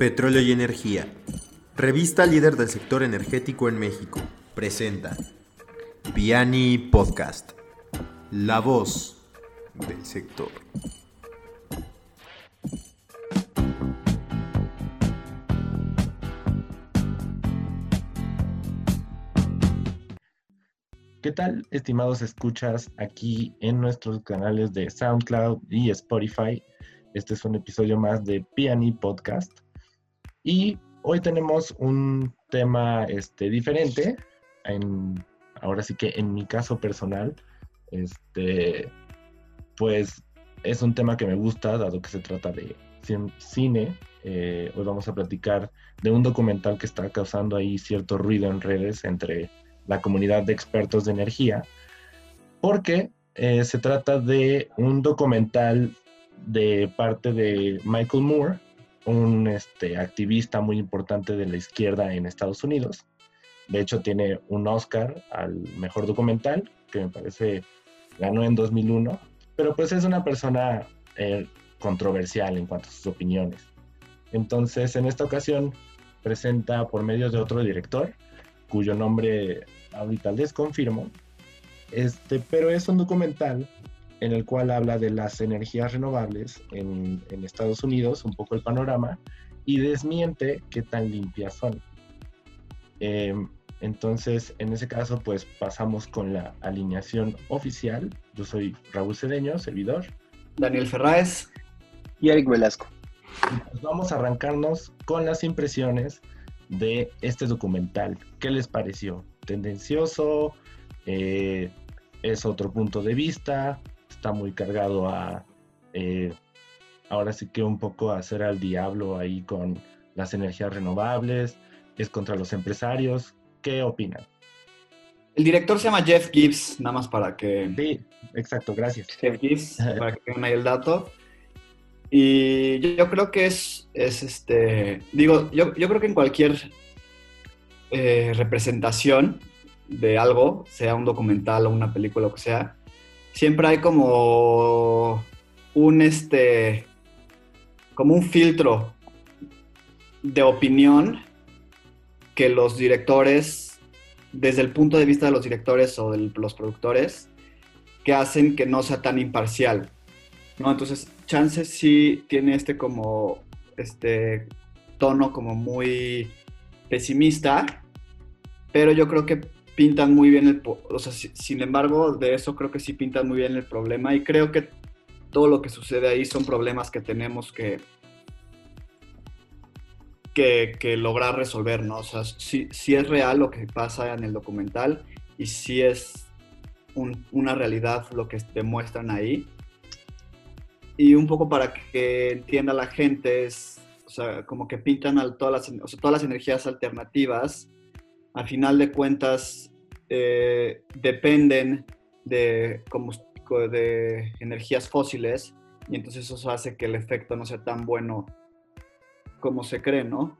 Petróleo y Energía. Revista líder del sector energético en México. Presenta Piani Podcast. La voz del sector. ¿Qué tal, estimados escuchas aquí en nuestros canales de SoundCloud y Spotify? Este es un episodio más de Piani Podcast. Y hoy tenemos un tema este, diferente. En, ahora sí que en mi caso personal, este, pues es un tema que me gusta, dado que se trata de cine. Eh, hoy vamos a platicar de un documental que está causando ahí cierto ruido en redes entre la comunidad de expertos de energía, porque eh, se trata de un documental de parte de Michael Moore, un este, activista muy importante de la izquierda en Estados Unidos. De hecho, tiene un Oscar al mejor documental, que me parece ganó en 2001, pero pues es una persona eh, controversial en cuanto a sus opiniones. Entonces, en esta ocasión presenta por medio de otro director, cuyo nombre ahorita les confirmo, este, pero es un documental en el cual habla de las energías renovables en, Estados Unidos, un poco el panorama, y desmiente qué tan limpias son. Em, entonces, en ese caso, pues pasamos con la alineación oficial. Yo soy Raúl Cedeño, servidor. Daniel Ferráez. Y Eric Velasco. Pues vamos a arrancarnos con las impresiones de este documental. ¿Qué les pareció? ¿Tendencioso? Eh, ¿Es otro punto de vista? Está muy cargado a, eh, ahora sí que un poco a hacer al diablo ahí con las energías renovables, es contra los empresarios. ¿Qué opinan? El director se llama Jeff Gibbs, nada más para que... Sí, exacto, gracias. Jeff Gibbs, para que tengan ahí el dato. Y yo, creo que es, es este, digo, yo, yo creo que en cualquier eh, representación de algo, sea un documental o una película, o que sea, siempre hay como un este como un filtro de opinión que los directores desde el punto de vista de los directores o de los productores que hacen que no sea tan imparcial ¿no? entonces Chances sí tiene este como este tono como muy pesimista pero yo creo que pintan muy bien el, o sea, sin embargo, de eso creo que sí pintan muy bien el problema y creo que todo lo que sucede ahí son problemas que tenemos que, que, lograr resolver, ¿no? O sea, sí, es real lo que pasa en el documental y sí es una realidad lo que demuestran ahí. Y un poco para que entienda la gente es, o sea, como que pintan a todas las, todas las energías alternativas, a final de cuentas eh, dependen de, de energías fósiles y entonces eso hace que el efecto no sea tan bueno como se cree, ¿no?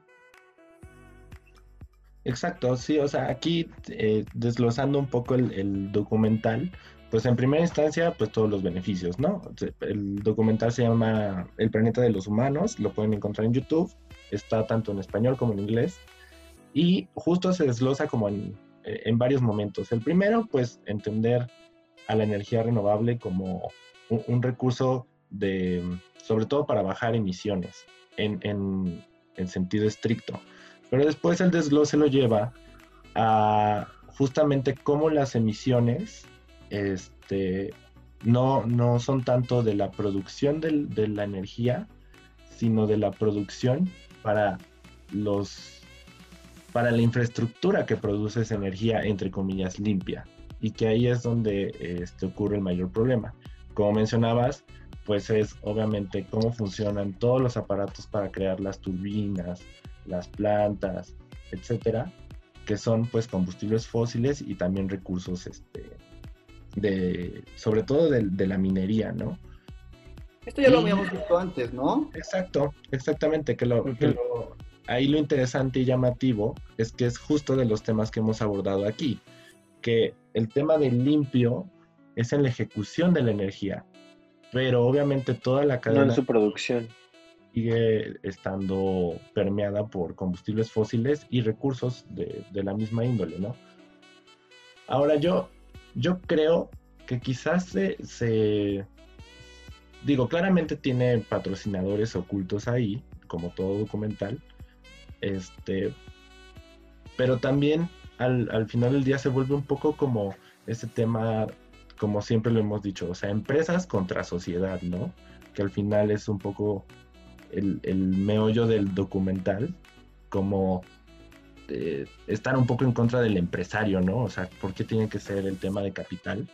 Exacto, sí, o sea, aquí eh, desglosando un poco el, documental, pues en primera instancia, pues todos los beneficios, ¿no? El documental se llama El planeta de los humanos, lo pueden encontrar en YouTube, está tanto en español como en inglés, y justo se desglosa como en eh, en varios momentos. El primero, pues entender a la energía renovable como un, recurso de, sobre todo para bajar emisiones en, en, sentido estricto. Pero después el desglose lo lleva a justamente cómo las emisiones este, no, no son tanto de la producción de la energía, sino de la producción para los para la infraestructura que produce esa energía, entre comillas, limpia. Y que ahí es donde este, ocurre el mayor problema. Como mencionabas, pues es obviamente cómo funcionan todos los aparatos para crear las turbinas, las plantas, etcétera, que son pues combustibles fósiles y también recursos, este, de, sobre todo de, la minería, ¿no? Esto ya lo habíamos visto antes, ¿no? Exacto, exactamente, que lo, que lo ahí lo interesante y llamativo es que es justo de los temas que hemos abordado aquí, que el tema del limpio es en la ejecución de la energía, pero obviamente toda la cadena... No en su producción. sigue estando permeada por combustibles fósiles y recursos de, la misma índole, ¿no? Ahora yo, yo creo que quizás se, digo, claramente tiene patrocinadores ocultos ahí, como todo documental, este, pero también al, al final del día se vuelve un poco como ese tema, como siempre lo hemos dicho, o sea, empresas contra sociedad, ¿no? Que al final es un poco el, meollo del documental, como eh, estar un poco en contra del empresario, ¿no? O sea, ¿por qué tiene que ser el tema de capital?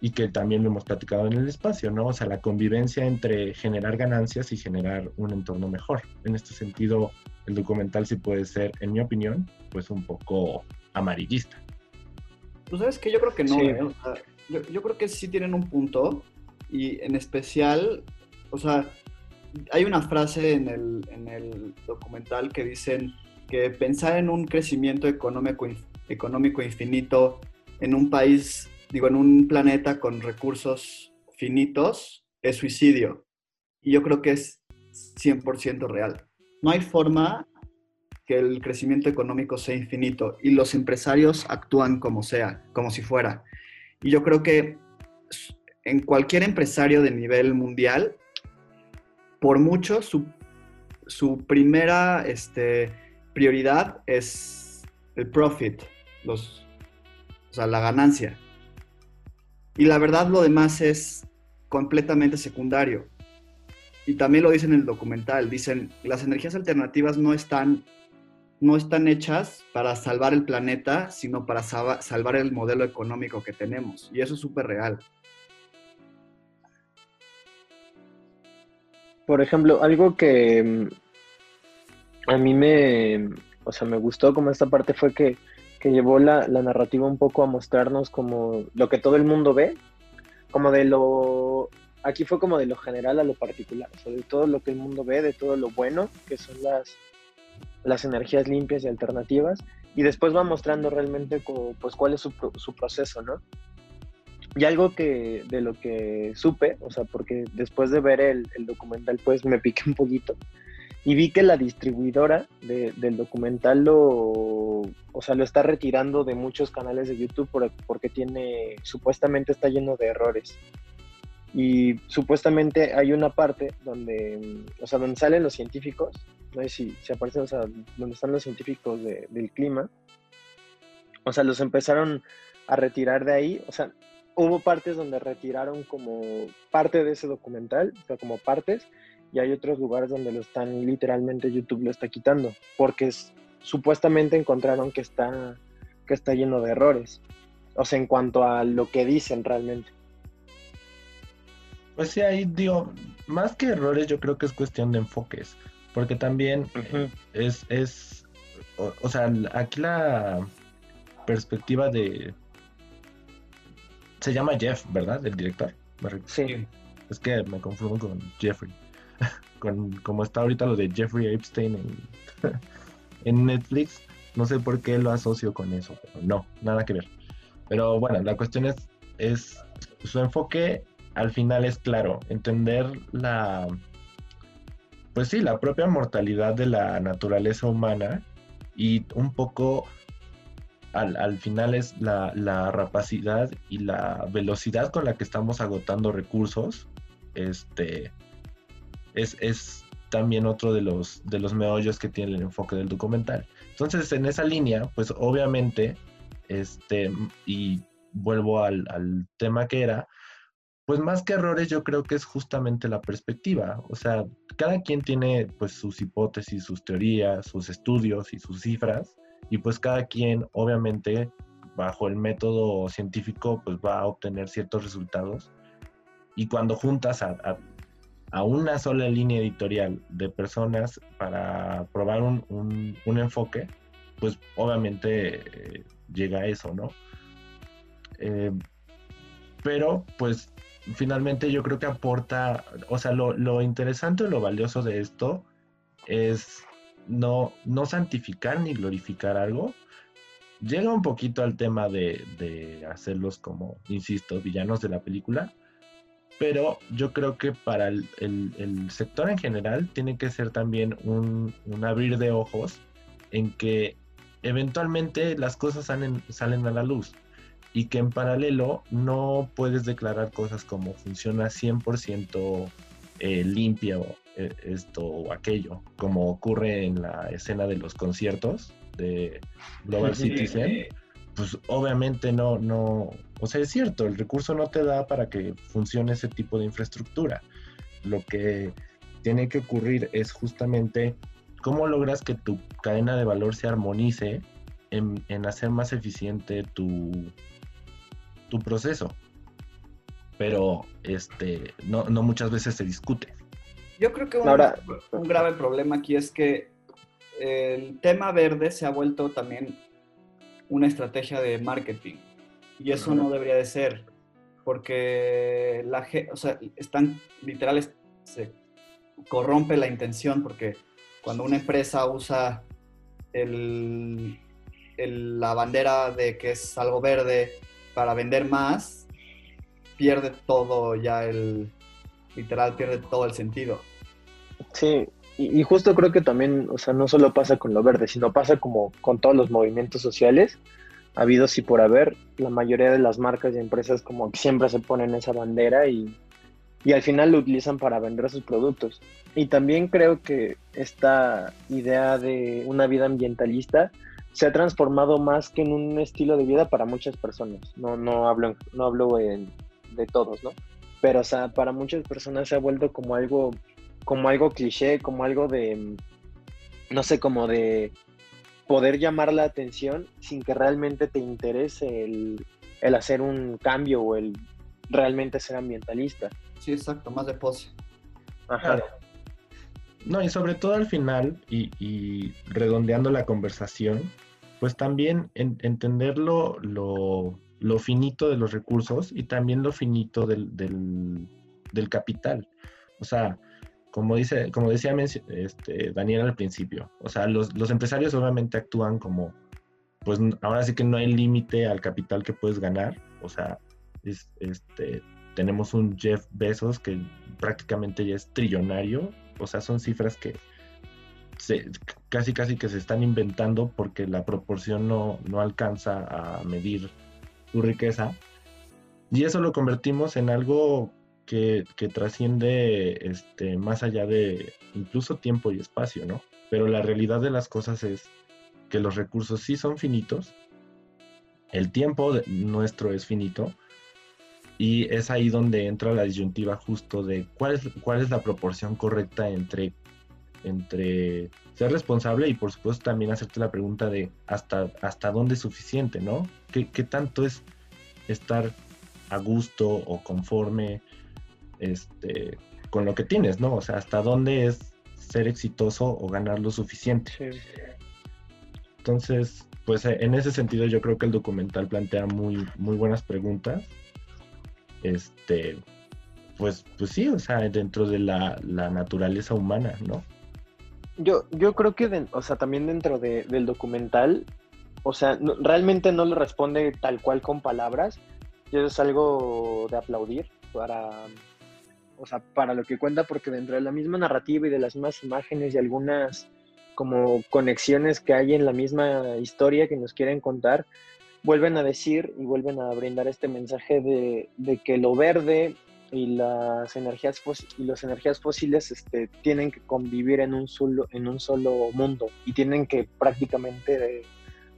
Y que también lo hemos platicado en el espacio, ¿no? O sea, la convivencia entre generar ganancias y generar un entorno mejor. En este sentido, el documental sí puede ser, en mi opinión, pues un poco amarillista. Tú sabes que yo creo que no, ¿eh? yo, yo creo que sí tienen un punto y en especial, o sea, hay una frase en el, documental que dicen que pensar en un crecimiento económico, económico infinito en un país, digo, en un planeta con recursos finitos, es suicidio. Y yo creo que es 100% real. No hay forma que el crecimiento económico sea infinito y los empresarios actúan como sea, como si fuera. Y yo creo que en cualquier empresario de nivel mundial por mucho su, primera este, prioridad es el profit, o sea, la ganancia. Y la verdad lo demás es completamente secundario. Y también lo dicen en el documental, dicen, las energías alternativas no están, no están hechas para salvar el planeta, sino para salvar el modelo económico que tenemos. Y eso es súper real. por ejemplo, algo que mm, a mí me, o sea, me gustó como esta parte fue que, llevó la, narrativa un poco a mostrarnos como lo que todo el mundo ve, como de lo, aquí fue como de lo general a lo particular, o sea, de todo lo que el mundo ve, de todo lo bueno, que son las, las energías limpias y alternativas, y después va mostrando realmente pues cuál es su, su proceso, ¿no? Y algo que de lo que supe, o sea, porque después de ver el, documental, pues me piqué un poquito y vi que la distribuidora del documental lo, o sea, lo está retirando de muchos canales de YouTube porque tiene, supuestamente está lleno de errores. Y supuestamente hay una parte donde, o sea, donde salen los científicos, no sé si, si aparecen, o sea, donde están los científicos del clima, o sea, los empezaron a retirar de ahí, o sea, hubo partes donde retiraron como parte de ese documental, o sea, como partes, y hay otros lugares donde lo están, literalmente YouTube lo está quitando, porque supuestamente encontraron que está, que está lleno de errores, o sea, en cuanto a lo que dicen realmente. Pues sí, ahí digo, más que errores, yo creo que es cuestión de enfoques, porque también es, es o sea, aquí la perspectiva de, se llama Jeff, ¿verdad? El director. Sí. Es que me confundo con Jeffrey. con, como está ahorita lo de Jeffrey Epstein en, Netflix, no sé por qué lo asocio con eso, pero no, nada que ver. Pero bueno, la cuestión es, es su enfoque al final es claro, entender la, pues sí, la propia mortalidad de la naturaleza humana y un poco al, final es la, rapacidad y la velocidad con la que estamos agotando recursos. Este es, también otro de los, de los meollos que tiene el enfoque del documental. Entonces, en esa línea, pues obviamente, este, y vuelvo al, al tema que era, pues más que errores, yo creo que es justamente la perspectiva. O sea, cada quien tiene pues sus hipótesis, sus teorías, sus estudios y sus cifras y pues cada quien obviamente bajo el método científico pues va a obtener ciertos resultados y cuando juntas a, una sola línea editorial de personas para probar un, enfoque, pues obviamente eh, llega a eso, ¿no? Eh, pero pues finalmente yo creo que aporta, o sea, lo, lo interesante o lo valioso de esto es no, no santificar ni glorificar algo, llega un poquito al tema de, hacerlos como, insisto, villanos de la película, pero yo creo que para el, sector en general tiene que ser también un, abrir de ojos en que eventualmente las cosas salen, salen a la luz y que en paralelo no puedes declarar cosas como funciona 100% eh, limpia o eh, esto o aquello, como ocurre en la escena de los conciertos de Global Citizen pues obviamente no, no, o sea, es cierto, el recurso no te da para que funcione ese tipo de infraestructura. Lo que tiene que ocurrir es justamente cómo logras que tu cadena de valor se armonice en, hacer más eficiente tu, tu proceso. Pero este, no, no muchas veces se discute. Yo creo que un, un grave problema aquí es que el tema verde se ha vuelto también una estrategia de marketing. Y eso no debería de ser, porque la o sea, están literales, se corrompe la intención, porque cuando una empresa usa el, la bandera de que es algo verde para vender más, pierde todo ya el, literal, pierde todo el sentido. Sí, y, justo creo que también, o sea, no solo pasa con lo verde, sino pasa como con todos los movimientos sociales, habidos y por haber, la mayoría de las marcas y empresas como que siempre se ponen esa bandera y, y al final lo utilizan para vender sus productos. Y también creo que esta idea de una vida ambientalista se ha transformado más que en un estilo de vida para muchas personas. No, no hablo, no hablo de todos, ¿no? Pero, o sea, para muchas personas se ha vuelto como algo como algo cliché, como algo de, no sé, como de poder llamar la atención sin que realmente te interese el, hacer un cambio o el realmente ser ambientalista. Sí, exacto, más de pose. Ajá. No, y sobre todo al final, y, redondeando la conversación, pues también entender lo, finito de los recursos y también lo finito del, del capital. O sea, como, dice, como decía este, Daniel al principio, o sea, los, empresarios obviamente actúan como, pues ahora sí que no hay límite al capital que puedes ganar, o sea, este, tenemos un Jeff Bezos que prácticamente ya es trillonario, o sea, son cifras que casi casi que se están inventando porque la proporción no, no alcanza a medir su riqueza. Y eso lo convertimos en algo que, trasciende este, más allá de incluso tiempo y espacio, ¿no? Pero la realidad de las cosas es que los recursos sí son finitos, el tiempo nuestro es finito, y es ahí donde entra la disyuntiva justo de cuál es, cuál es la proporción correcta entre, entre ser responsable y por supuesto también hacerte la pregunta de hasta, hasta dónde es suficiente, ¿no? ¿Qué, qué tanto es estar a gusto o conforme este, con lo que tienes, ¿no? O sea, hasta dónde es ser exitoso o ganar lo suficiente. Entonces, pues eh, en ese sentido yo creo que el documental plantea muy, muy buenas preguntas. Este, pues, pues sí, o sea, dentro de la, naturaleza humana, ¿no? Yo, yo creo que, o sea, también dentro del documental, o sea, realmente no le responde tal cual con palabras, y es algo de aplaudir para, o sea, para lo que cuenta, porque dentro de la misma narrativa y de las mismas imágenes y algunas como conexiones que hay en la misma historia que nos quieren contar, vuelven a decir y vuelven a brindar este mensaje de, de que lo verde y las energías y las energías fósiles este, tienen que convivir en un solo en un solo mundo y tienen que prácticamente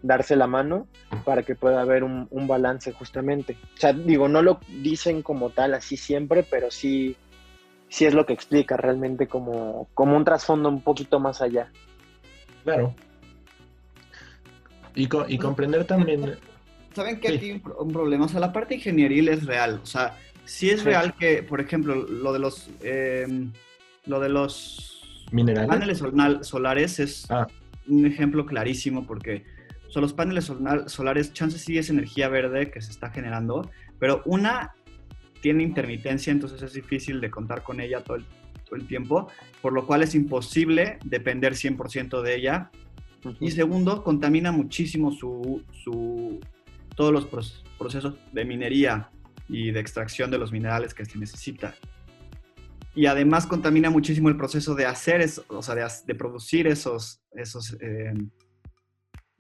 darse la mano para que pueda haber un, un, balance justamente. O sea, digo, no lo dicen como tal así siempre, pero sí sí es lo que explica realmente como, como un trasfondo un poquito más allá. Claro. Y, y comprender también... ¿Saben que aquí hay un, problema? O sea, la parte ingenieril es real. O sea, sí es real que, por ejemplo, lo de los... Em, lo de los... Minerales. Paneles solares es ah. un ejemplo clarísimo porque son los paneles solares, chances sí es energía verde que se está generando, pero una tiene intermitencia, entonces es difícil de contar con ella todo el, todo el tiempo, por lo cual es imposible depender 100% de ella. Y segundo, contamina muchísimo su, su, todos los procesos de minería. Y de extracción de los minerales que se necesita. Y además contamina muchísimo el proceso de hacer, eso, o sea, de, producir esos, esos, eh,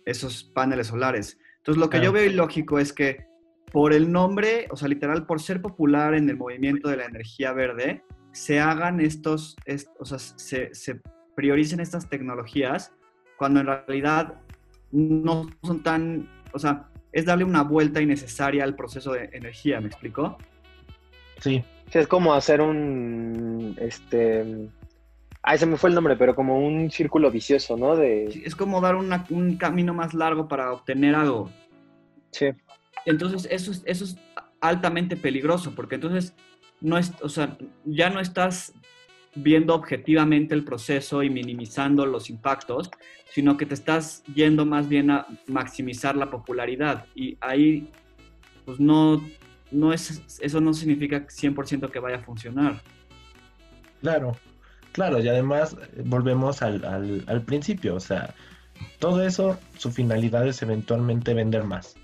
esos paneles solares. Entonces, lo que yo veo ilógico es que por el nombre, o sea, literal, por ser popular en el movimiento de la energía verde, se hagan estos, o sea, se, se prioricen estas tecnologías cuando en realidad no son tan, o sea, es darle una vuelta innecesaria al proceso de energía, ¿me explico? Sí. sí es como hacer un, este, ay, se me fue el nombre, pero como un círculo vicioso, ¿no? De... es como dar un camino más largo para obtener algo. Sí. Entonces, eso es, eso es altamente peligroso, porque entonces no es, o sea, ya no estás viendo objetivamente el proceso y minimizando los impactos, sino que te estás yendo más bien a maximizar la popularidad. Y ahí, pues no, no es, eso no significa 100% que vaya a funcionar. Claro, claro, y además eh, volvemos al, al, principio, o sea, todo eso, su finalidad es eventualmente vender más.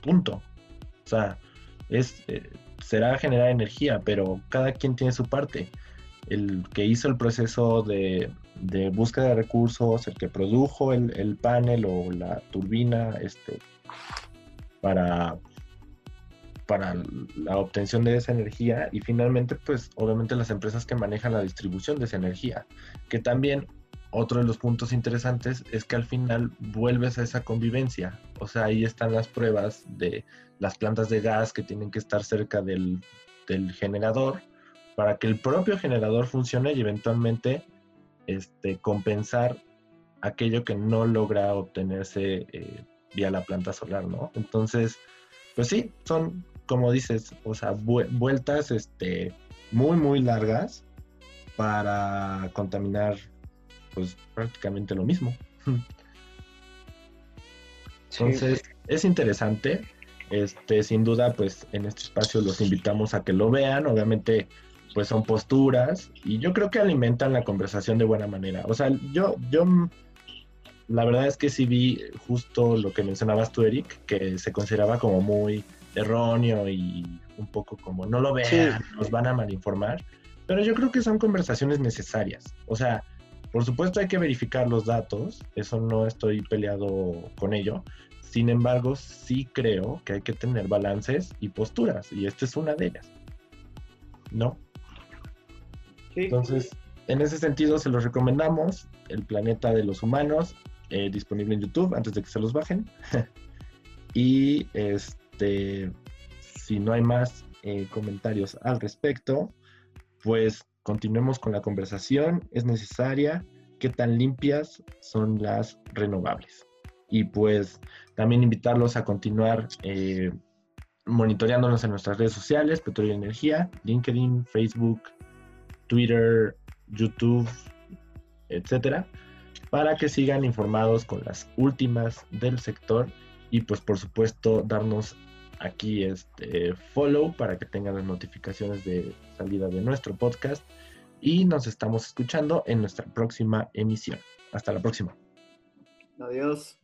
Punto. O sea, es, eh, será generar energía, pero cada quien tiene su parte el que hizo el proceso de, búsqueda de recursos, el que produjo el, panel o la turbina este, para, para la obtención de esa energía. Y finalmente pues obviamente las empresas que manejan la distribución de esa energía, que también otro de los puntos interesantes es que al final vuelves a esa convivencia, o sea, ahí están las pruebas de las plantas de gas que tienen que estar cerca del, del generador para que el propio generador funcione y eventualmente este, compensar aquello que no logra obtenerse eh, vía la planta solar, ¿no? Entonces, pues sí, son, como dices, o sea, vueltas este, muy, muy largas para contaminar, pues prácticamente lo mismo. Entonces, es interesante. Este, sin duda, pues en este espacio los invitamos a que lo vean. Obviamente, pues son posturas y yo creo que alimentan la conversación de buena manera. O sea, yo, yo, la verdad es que sí vi justo lo que mencionabas tú, Eric, que se consideraba como muy erróneo y un poco como no lo vean, nos van a malinformar, pero yo creo que son conversaciones necesarias. O sea, por supuesto hay que verificar los datos, eso no estoy peleado con ello. Sin embargo, sí creo que hay que tener balances y posturas, y esta es una de ellas. ¿No? Entonces, en ese sentido, se los recomendamos. El planeta de los humanos, eh, disponible en YouTube antes de que se los bajen. y este, si no hay más eh, comentarios al respecto, pues continuemos con la conversación. Es necesaria. ¿Qué tan limpias son las renovables? Y pues también invitarlos a continuar eh, monitoreándonos en nuestras redes sociales, Petróleo y Energía, LinkedIn, Facebook, Twitter, YouTube, etcétera, para que sigan informados con las últimas del sector y pues por supuesto darnos aquí este follow para que tengan las notificaciones de salida de nuestro podcast y nos estamos escuchando en nuestra próxima emisión. Hasta la próxima. Adiós.